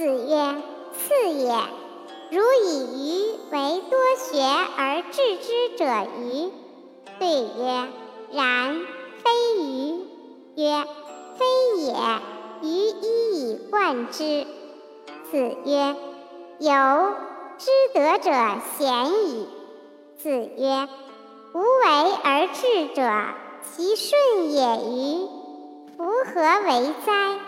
子曰：“赐也。如以鱼为多学而治之者鱼。”对曰：“然，非鱼。”曰：“非也。鱼一以贯之。”子曰：“由，知德者贤矣。”子曰：“无为而治者，其顺也与？夫何为哉？”